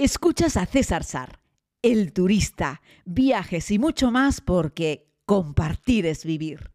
Escuchas a César Sar, el turista, viajes y mucho más porque compartir es vivir.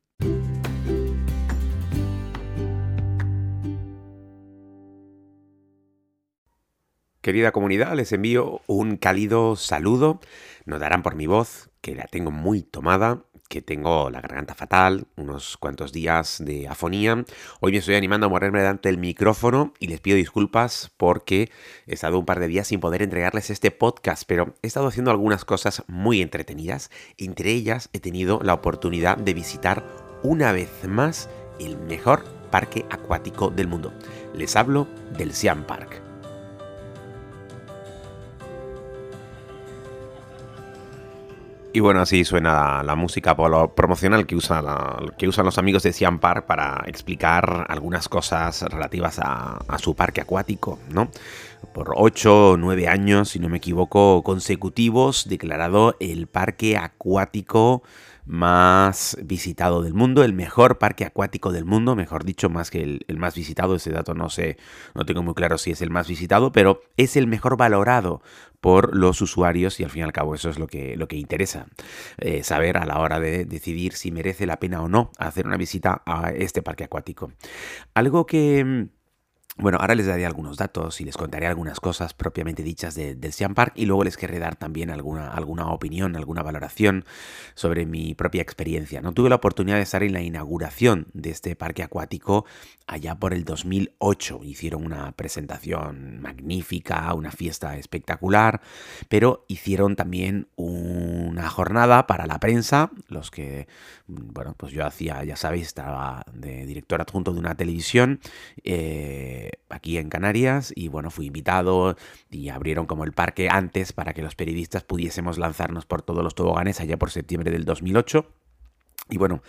Querida comunidad, les envío un cálido saludo. Notarán por mi voz que la tengo muy tomada que tengo la garganta fatal, unos cuantos días de afonía. Hoy me estoy animando a morirme delante del micrófono y les pido disculpas porque he estado un par de días sin poder entregarles este podcast, pero he estado haciendo algunas cosas muy entretenidas. Entre ellas he tenido la oportunidad de visitar una vez más el mejor parque acuático del mundo. Les hablo del Siam Park. Y bueno, así suena la música promocional que, usa que usan los amigos de Siam Park para explicar algunas cosas relativas a, a su parque acuático, ¿no? Por 8 o 9 años, si no me equivoco, consecutivos, declarado el parque acuático más visitado del mundo, el mejor parque acuático del mundo, mejor dicho, más que el, más visitado, ese dato no sé, no tengo muy claro si es el más visitado, pero es el mejor valorado por los usuarios y al fin y al cabo eso es lo que, lo que interesa, eh, saber a la hora de decidir si merece la pena o no hacer una visita a este parque acuático. Algo que bueno, ahora les daré algunos datos y les contaré algunas cosas propiamente dichas del Siam Park y luego les querré dar también alguna, alguna opinión, alguna valoración sobre mi propia experiencia. No tuve la oportunidad de estar en la inauguración de este parque acuático allá por el 2008. Hicieron una presentación magnífica, una fiesta espectacular, pero hicieron también una jornada para la prensa, los que, bueno, pues yo hacía, ya sabéis, estaba de director adjunto de una televisión. Eh, aquí en Canarias y bueno, fui invitado y abrieron como el parque antes para que los periodistas pudiésemos lanzarnos por todos los toboganes allá por septiembre del 2008. Y bueno,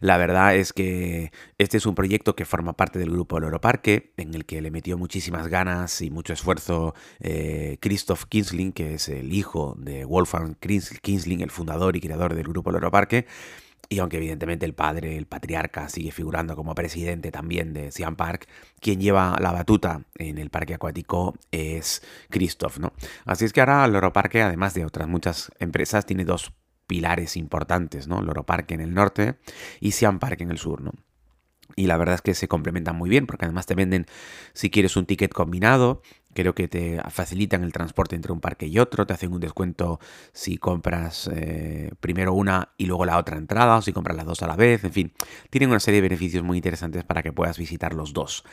la verdad es que este es un proyecto que forma parte del grupo Loro Parque, en el que le metió muchísimas ganas y mucho esfuerzo eh, Christoph Kinsling, que es el hijo de Wolfgang Kinsling, el fundador y creador del grupo Loro Parque. Y aunque evidentemente el padre, el patriarca, sigue figurando como presidente también de Siam Park, quien lleva la batuta en el parque acuático es Christoph, ¿no? Así es que ahora Loro Parque, además de otras muchas empresas, tiene dos pilares importantes, ¿no? Loro Parque en el norte y Siam Park en el sur, ¿no? Y la verdad es que se complementan muy bien porque además te venden, si quieres, un ticket combinado. Creo que te facilitan el transporte entre un parque y otro. Te hacen un descuento si compras eh, primero una y luego la otra entrada o si compras las dos a la vez. En fin, tienen una serie de beneficios muy interesantes para que puedas visitar los dos.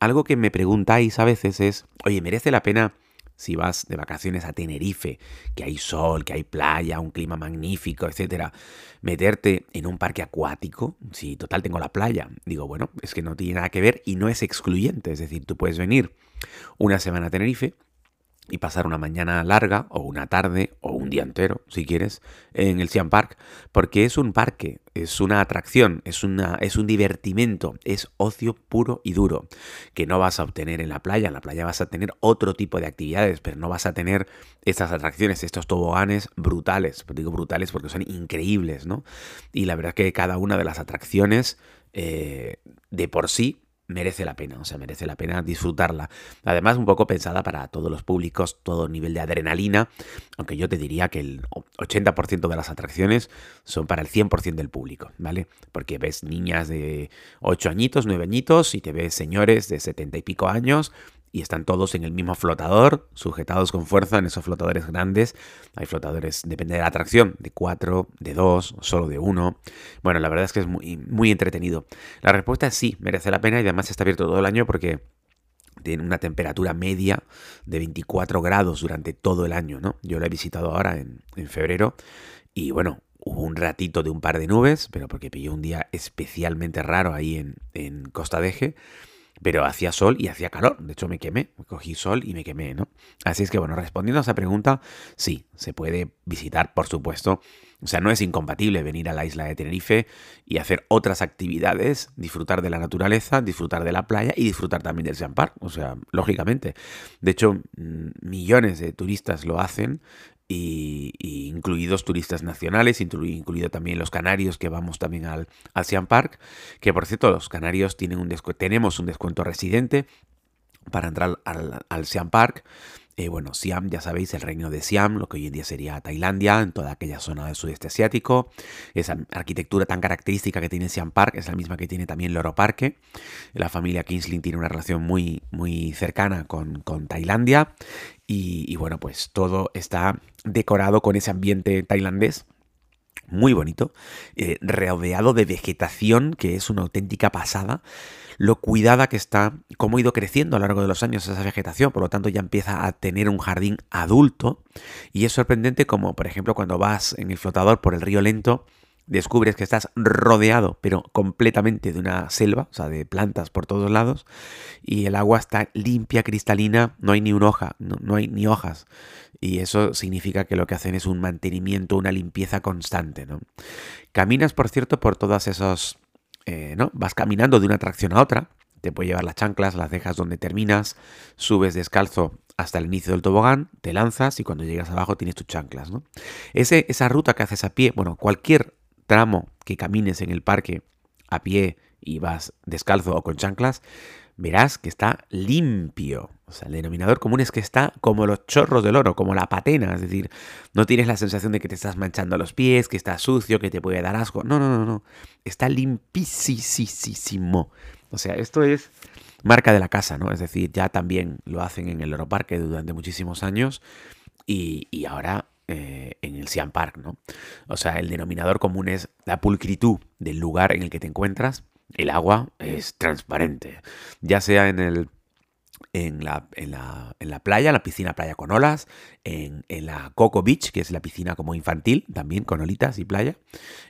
Algo que me preguntáis a veces es, oye, ¿merece la pena si vas de vacaciones a Tenerife, que hay sol, que hay playa, un clima magnífico, etcétera, meterte en un parque acuático, si total tengo la playa, digo, bueno, es que no tiene nada que ver y no es excluyente, es decir, tú puedes venir una semana a Tenerife, y pasar una mañana larga o una tarde o un día entero, si quieres, en el Siam Park, porque es un parque, es una atracción, es, una, es un divertimento, es ocio puro y duro, que no vas a obtener en la playa. En la playa vas a tener otro tipo de actividades, pero no vas a tener estas atracciones, estos toboganes brutales. Digo brutales porque son increíbles, ¿no? Y la verdad es que cada una de las atracciones eh, de por sí merece la pena, o sea, merece la pena disfrutarla. Además, un poco pensada para todos los públicos, todo nivel de adrenalina, aunque yo te diría que el 80% de las atracciones son para el 100% del público, ¿vale? Porque ves niñas de 8 añitos, 9 añitos y te ves señores de 70 y pico años y están todos en el mismo flotador, sujetados con fuerza en esos flotadores grandes. Hay flotadores, depende de la atracción, de cuatro, de dos, solo de uno. Bueno, la verdad es que es muy, muy entretenido. La respuesta es sí, merece la pena y además está abierto todo el año porque tiene una temperatura media de 24 grados durante todo el año, ¿no? Yo lo he visitado ahora en, febrero y bueno, hubo un ratito de un par de nubes, pero porque pilló un día especialmente raro ahí en, en Costa Deje pero hacía sol y hacía calor. De hecho, me quemé, cogí sol y me quemé, ¿no? Así es que, bueno, respondiendo a esa pregunta, sí, se puede visitar, por supuesto. O sea, no es incompatible venir a la isla de Tenerife y hacer otras actividades, disfrutar de la naturaleza, disfrutar de la playa y disfrutar también del Jean Park. O sea, lógicamente. De hecho, mm, millones de turistas lo hacen y, incluidos turistas nacionales, incluido, también los canarios que vamos también al, al Park, que por cierto los canarios tienen un tenemos un descuento residente para entrar al, al Park Eh, bueno, Siam, ya sabéis, el reino de Siam, lo que hoy en día sería Tailandia, en toda aquella zona del sudeste asiático. Esa arquitectura tan característica que tiene Siam Park es la misma que tiene también Loro Parque. La familia Kingsling tiene una relación muy, muy cercana con, Tailandia. Y, bueno, pues todo está decorado con ese ambiente tailandés muy bonito, eh, rodeado de vegetación que es una auténtica pasada lo cuidada que está, cómo ha ido creciendo a lo largo de los años esa vegetación, por lo tanto ya empieza a tener un jardín adulto. Y es sorprendente como por ejemplo cuando vas en el flotador por el río lento, descubres que estás rodeado, pero completamente de una selva, o sea, de plantas por todos lados, y el agua está limpia, cristalina, no hay ni una hoja, no, no, hay ni hojas. Y eso significa que lo que hacen es un mantenimiento, una limpieza constante, ¿no? Caminas, por cierto, por todos esos eh, ¿no? Vas caminando de una atracción a otra, te puede llevar las chanclas, las dejas donde terminas, subes descalzo hasta el inicio del tobogán, te lanzas y cuando llegas abajo tienes tus chanclas, ¿no? Esa ruta que haces a pie, bueno, cualquier tramo que camines en el parque a pie y vas descalzo o con chanclas, verás que está limpio. O sea, el denominador común es que está como los chorros del oro, como la patena. Es decir, no tienes la sensación de que te estás manchando los pies, que está sucio, que te puede dar asco. No, no, no, no. Está limpísimo. O sea, esto es marca de la casa, ¿no? Es decir, ya también lo hacen en el Oro Parque durante muchísimos años y, ahora eh, en el Siam Park, ¿no? O sea, el denominador común es la pulcritud del lugar en el que te encuentras el agua es transparente, ya sea en el en la, en la, en la playa, la piscina playa con olas, en, la Coco Beach, que es la piscina como infantil, también con olitas y playa,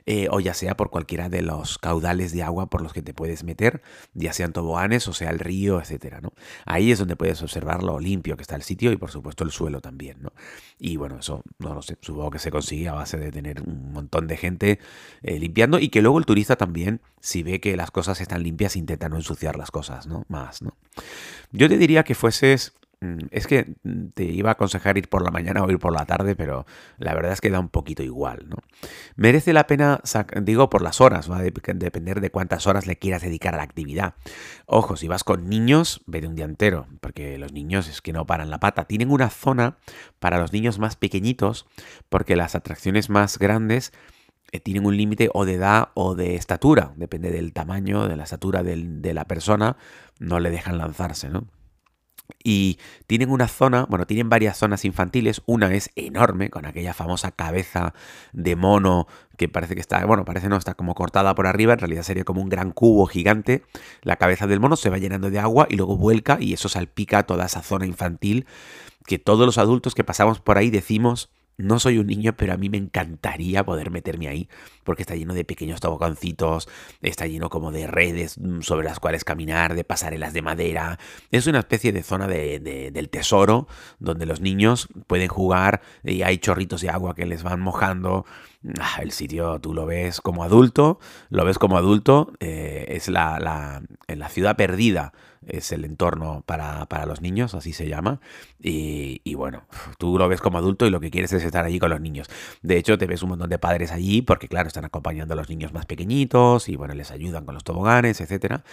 eh, o ya sea por cualquiera de los caudales de agua por los que te puedes meter, ya sean toboganes o sea el río, etcétera, ¿no? Ahí es donde puedes observar lo limpio que está el sitio y por supuesto el suelo también, ¿no? Y bueno, eso no lo sé, supongo que se consigue a base de tener un montón de gente eh, limpiando y que luego el turista también, si ve que las cosas están limpias, intenta no ensuciar las cosas, ¿no? Más, ¿no? Yo te diría que fueses Mm, es que te iba a aconsejar ir por la mañana o ir por la tarde, pero la verdad es que da un poquito igual, ¿no? Merece la pena, digo, por las horas, va a depender de cuántas horas le quieras dedicar a la actividad. Ojo, si vas con niños, vete un día entero, porque los niños es que no paran la pata. Tienen una zona para los niños más pequeñitos, porque las atracciones más grandes eh, tienen un límite o de edad o de estatura, depende del tamaño, de la estatura de la persona, no le dejan lanzarse, ¿no? Y tienen una zona, bueno, tienen varias zonas infantiles. Una es enorme, con aquella famosa cabeza de mono que parece que está, bueno, parece no, está como cortada por arriba. En realidad sería como un gran cubo gigante. La cabeza del mono se va llenando de agua y luego vuelca y eso salpica toda esa zona infantil que todos los adultos que pasamos por ahí decimos no soy un niño, pero a mí me encantaría poder meterme ahí, porque está lleno de pequeños tobogancitos, está lleno como de redes mm, sobre las cuales caminar, de pasarelas de madera. Es una especie de zona de, del tesoro, donde los niños pueden jugar y hay chorritos de agua que les van mojando. Ah, el sitio tú lo ves como adulto, lo ves como adulto, eh, es la, la, la ciudad perdida es el entorno para, los niños, así se llama. Y, bueno, tú lo ves como adulto y lo que quieres es estar allí con los niños. De hecho, te ves un montón de padres allí porque, claro, están acompañando a los niños más pequeñitos y, bueno, les ayudan con los toboganes, etcétera.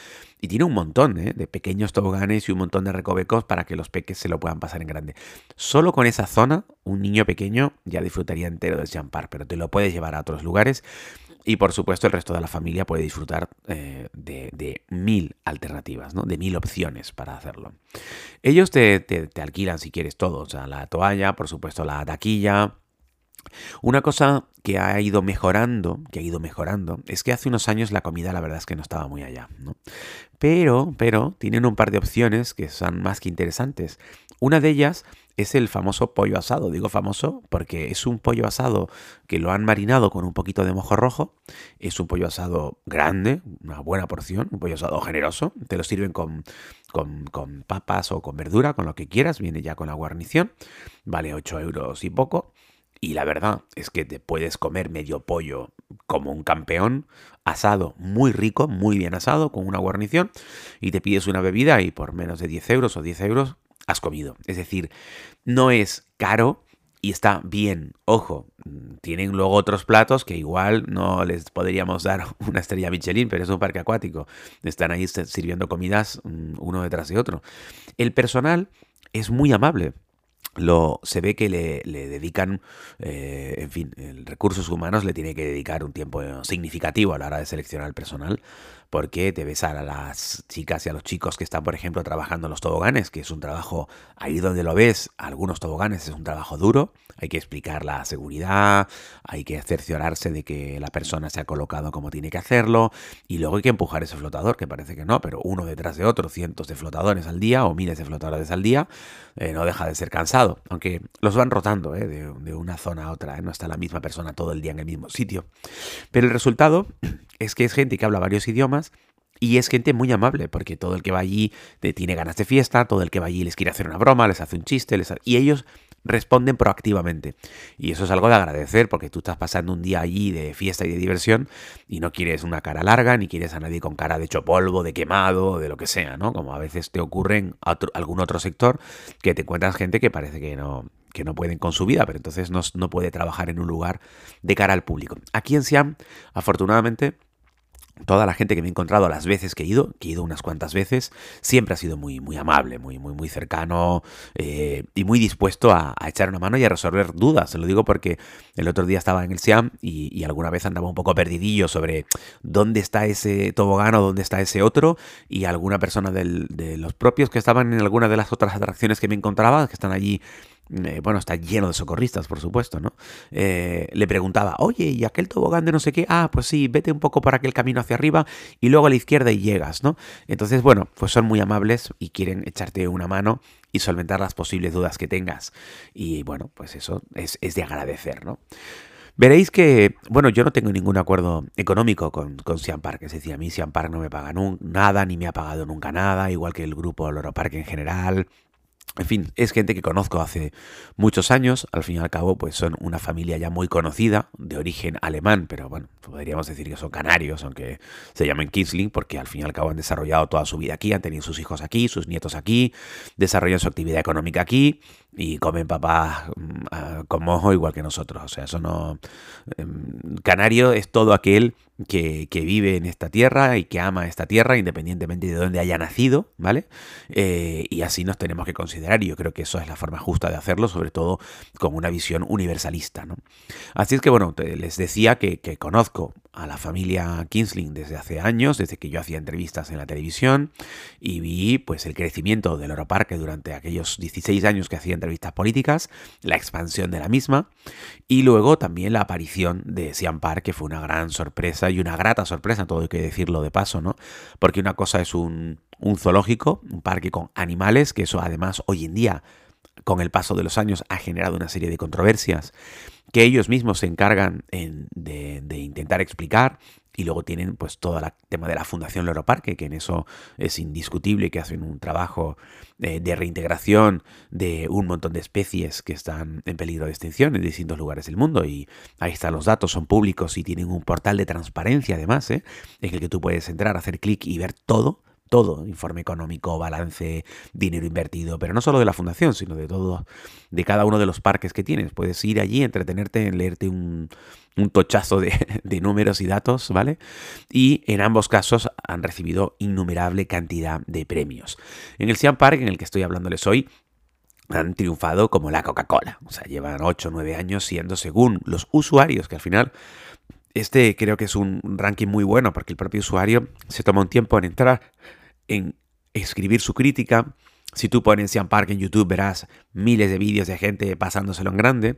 Y tiene un montón ¿eh? de pequeños toboganes y un montón de recovecos para que los peques se lo puedan pasar en grande. Solo con esa zona, un niño pequeño ya disfrutaría entero del Champar, pero te lo puedes llevar a otros lugares y por supuesto el resto de la familia puede disfrutar eh, de, mil alternativas, ¿no? de mil opciones para hacerlo. Ellos te, alquilan si quieres todo, o sea, la toalla, por supuesto la taquilla. Una cosa que ha ido mejorando, que ha ido mejorando, es que hace unos años la comida la verdad es que no estaba muy allá. Pero, pero tienen un par de opciones que son más que interesantes. Una de ellas es el famoso pollo asado. Digo famoso porque es un pollo asado que lo han marinado con un poquito de mojo rojo. Es un pollo asado grande, una buena porción, un pollo asado generoso. Te lo sirven con, con, papas o con verdura, con lo que quieras. Viene ya con la guarnición. Vale 8 euros y poco. Y la verdad es que te puedes comer medio pollo como un campeón, asado muy rico, muy bien asado, con una guarnición, y te pides una bebida y por menos de 10 euros o 10 euros has comido. Es decir, no es caro y está bien. Ojo, tienen luego otros platos que igual no les podríamos dar una estrella Michelin, pero es un parque acuático. Están ahí sirviendo comidas mm, uno detrás de otro. El personal es muy amable. lo, se ve que le, dedican, eh, en fin, el recursos humanos le tiene que dedicar un tiempo significativo a la hora de seleccionar el personal porque te ves a las chicas y a los chicos que están, por ejemplo, trabajando en los toboganes, que es un trabajo, ahí donde lo ves, algunos toboganes es un trabajo duro, hay que explicar la seguridad, hay que cerciorarse de que la persona se ha colocado como tiene que hacerlo, y luego hay que empujar ese flotador, que parece que no, pero uno detrás de otro, cientos de flotadores al día o miles de flotadores al día, eh, no deja de ser cansado, aunque los van rotando eh, de, una zona a otra, eh, no está la misma persona todo el día en el mismo sitio. Pero el resultado es que es gente que habla varios idiomas y es gente muy amable, porque todo el que va allí tiene ganas de fiesta, todo el que va allí les quiere hacer una broma, les hace un chiste, y ellos responden proactivamente. Y eso es algo de agradecer, porque tú estás pasando un día allí de fiesta y de diversión y no quieres una cara larga, ni quieres a nadie con cara de hecho polvo, de quemado, de lo que sea, ¿no? Como a veces te ocurre en algún otro sector, que te encuentras gente que parece que no, que no pueden con su vida, pero entonces no, no puede trabajar en un lugar de cara al público. Aquí en Siam, afortunadamente, toda la gente que me he encontrado las veces que he ido, que he ido unas cuantas veces, siempre ha sido muy, muy amable, muy, muy, muy cercano eh, y muy dispuesto a, echar una mano y a resolver dudas. Se lo digo porque el otro día estaba en el SIAM y, alguna vez andaba un poco perdidillo sobre dónde está ese tobogán o dónde está ese otro y alguna persona de los propios que estaban en alguna de las otras atracciones que me encontraba, que están allí eh, bueno, está lleno de socorristas, por supuesto, ¿no? Eh, le preguntaba, oye, ¿y aquel tobogán de no sé qué? Ah, pues sí, vete un poco por aquel camino hacia arriba y luego a la izquierda y llegas, ¿no? Entonces, bueno, pues son muy amables y quieren echarte una mano y solventar las posibles dudas que tengas. Y bueno, pues eso es, de agradecer, ¿no? Veréis que, bueno, yo no tengo ningún acuerdo económico con, con Siam Park. Es decir, a mí Siam Park no me paga nada, ni me ha pagado nunca nada, igual que el grupo Loro Park en general. En fin, es gente que conozco hace muchos años, al fin y al cabo, pues son una familia ya muy conocida, de origen alemán, pero bueno, podríamos decir que son canarios, aunque se llamen Kisling, porque al fin y al cabo han desarrollado toda su vida aquí, han tenido sus hijos aquí, sus nietos aquí, desarrollan su actividad económica aquí y comen papá mm, ah, con mojo igual que nosotros. O sea, eso no. Em, canario es todo aquel que, vive en esta tierra y que ama esta tierra independientemente de dónde haya nacido, ¿vale? Eh, y así nos tenemos que considerar y yo creo que eso es la forma justa de hacerlo, sobre todo con una visión universalista, ¿no? Así es que bueno, les decía que, que conozco a la familia Kinsling desde hace años, desde que yo hacía entrevistas en la televisión y vi pues el crecimiento del Oro Parque durante aquellos 16 años que hacía entrevistas políticas, la expansión de la misma y luego también la aparición de Siam Park, que fue una gran sorpresa y una grata sorpresa, todo hay que decirlo de paso, ¿no? Porque una cosa es un, un zoológico, un parque con animales, que eso además hoy en día con el paso de los años ha generado una serie de controversias que ellos mismos se encargan de, intentar explicar y luego tienen pues todo el tema de la Fundación Loro Parque, que en eso es indiscutible, que hacen un trabajo eh, de reintegración de un montón de especies que están en peligro de extinción en distintos lugares del mundo. Y ahí están los datos, son públicos y tienen un portal de transparencia además, ¿eh? en el que tú puedes entrar, hacer clic y ver todo todo, informe económico, balance, dinero invertido, pero no solo de la fundación, sino de todo, de cada uno de los parques que tienes. Puedes ir allí, entretenerte, leerte un, tochazo de, números y datos, ¿vale? Y en ambos casos han recibido innumerable cantidad de premios. En el Siam Park, en el que estoy hablándoles hoy, han triunfado como la Coca-Cola. O sea, llevan 8 o 9 años siendo según los usuarios, que al final este creo que es un ranking muy bueno porque el propio usuario se toma un tiempo en entrar, en escribir su crítica. Si tú pones Siam Park en YouTube verás miles de vídeos de gente pasándoselo en grande.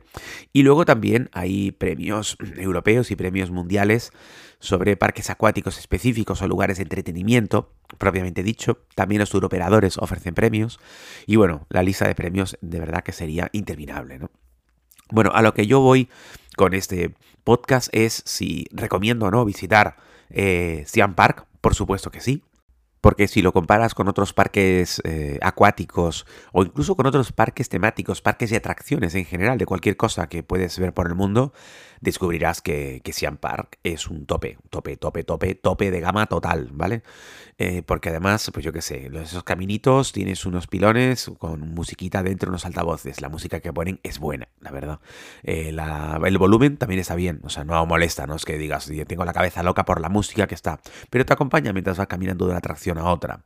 Y luego también hay premios europeos y premios mundiales sobre parques acuáticos específicos o lugares de entretenimiento, propiamente dicho. También los turoperadores ofrecen premios. Y bueno, la lista de premios de verdad que sería interminable, ¿no? Bueno, a lo que yo voy con este podcast es si recomiendo o no visitar eh, Park. Por supuesto que sí. Porque si lo comparas con otros parques eh, acuáticos o incluso con otros parques temáticos, parques de atracciones en general, de cualquier cosa que puedes ver por el mundo, descubrirás que, que Siam Park es un tope, tope, tope, tope, tope de gama total, ¿vale? Eh, porque además, pues yo qué sé, esos caminitos tienes unos pilones con musiquita dentro, unos altavoces. La música que ponen es buena, la verdad. Eh, el volumen también está bien, o sea, no molesta, no es que digas, tengo la cabeza loca por la música que está, pero te acompaña mientras vas caminando de una atracción atracción a otra.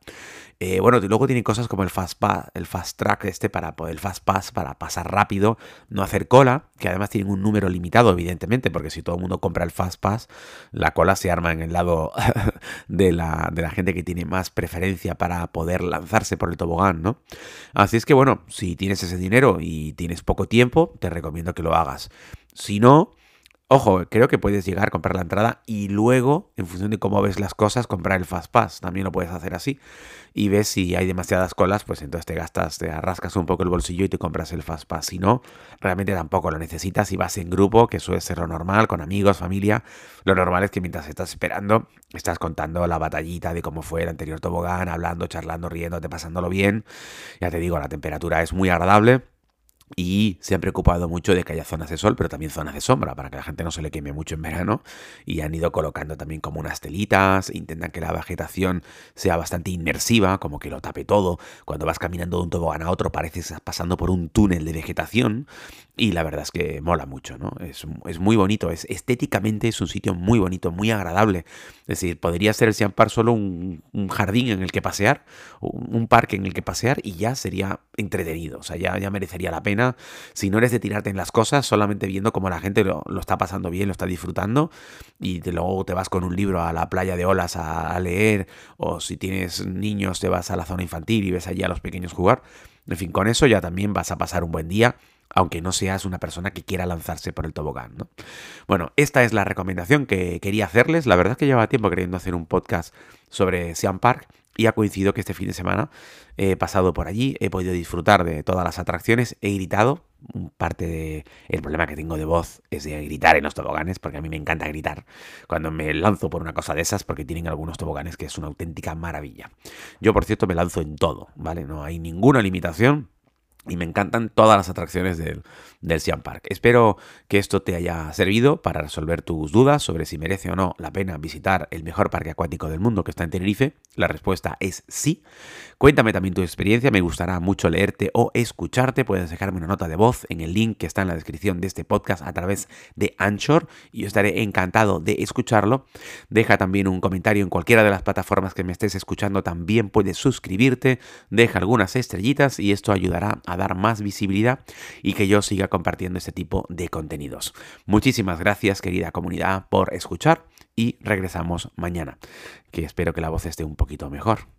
Eh, bueno, luego tiene cosas como el fast pass, el fast track este para el fast pass para pasar rápido, no hacer cola, que además tienen un número limitado, evidentemente, porque si todo el mundo compra el fast pass, la cola se arma en el lado de la, de la gente que tiene más preferencia para poder lanzarse por el tobogán, ¿no? Así es que bueno, si tienes ese dinero y tienes poco tiempo, te recomiendo que lo hagas. Si no, Ojo, creo que puedes llegar comprar la entrada y luego, en función de cómo ves las cosas, comprar el Fast Pass. También lo puedes hacer así. Y ves si hay demasiadas colas, pues entonces te gastas, te arrascas un poco el bolsillo y te compras el Fast Pass. Si no, realmente tampoco lo necesitas. Si vas en grupo, que suele ser lo normal, con amigos, familia, lo normal es que mientras estás esperando, estás contando la batallita de cómo fue el anterior tobogán, hablando, charlando, riéndote, pasándolo bien. Ya te digo, la temperatura es muy agradable y se han preocupado mucho de que haya zonas de sol, pero también zonas de sombra, para que la gente no se le queme mucho en verano. Y han ido colocando también como unas telitas, intentan que la vegetación sea bastante inmersiva, como que lo tape todo. Cuando vas caminando de un tobogán a otro, pareces pasando por un túnel de vegetación. Y la verdad es que mola mucho, ¿no? Es, es muy bonito, es, estéticamente es un sitio muy bonito, muy agradable. Es decir, podría ser el Siam Park solo un, jardín en el que pasear, un parque en el que pasear y ya sería entretenido, o sea, ya, ya merecería la pena. Si no eres de tirarte en las cosas, solamente viendo cómo la gente lo, está pasando bien, lo está disfrutando y luego te vas con un libro a la playa de olas a, a leer o si tienes niños te vas a la zona infantil y ves allí a los pequeños jugar. En fin, con eso ya también vas a pasar un buen día aunque no seas una persona que quiera lanzarse por el tobogán. ¿no? Bueno, esta es la recomendación que quería hacerles. La verdad es que llevaba tiempo queriendo hacer un podcast sobre Siam Park y ha coincidido que este fin de semana he pasado por allí, he podido disfrutar de todas las atracciones, he gritado. Parte del el problema que tengo de voz es de gritar en los toboganes, porque a mí me encanta gritar cuando me lanzo por una cosa de esas, porque tienen algunos toboganes que es una auténtica maravilla. Yo, por cierto, me lanzo en todo, ¿vale? No hay ninguna limitación y me encantan todas las atracciones del, del Siam Park. Espero que esto te haya servido para resolver tus dudas sobre si merece o no la pena visitar el mejor parque acuático del mundo que está en Tenerife. La respuesta es sí. Cuéntame también tu experiencia, me gustará mucho leerte o escucharte. Puedes dejarme una nota de voz en el link que está en la descripción de este podcast a través de Anchor y yo estaré encantado de escucharlo. Deja también un comentario en cualquiera de las plataformas que me estés escuchando. También puedes suscribirte, deja algunas estrellitas y esto ayudará dar más visibilidad y que yo siga compartiendo este tipo de contenidos. Muchísimas gracias querida comunidad por escuchar y regresamos mañana, que espero que la voz esté un poquito mejor.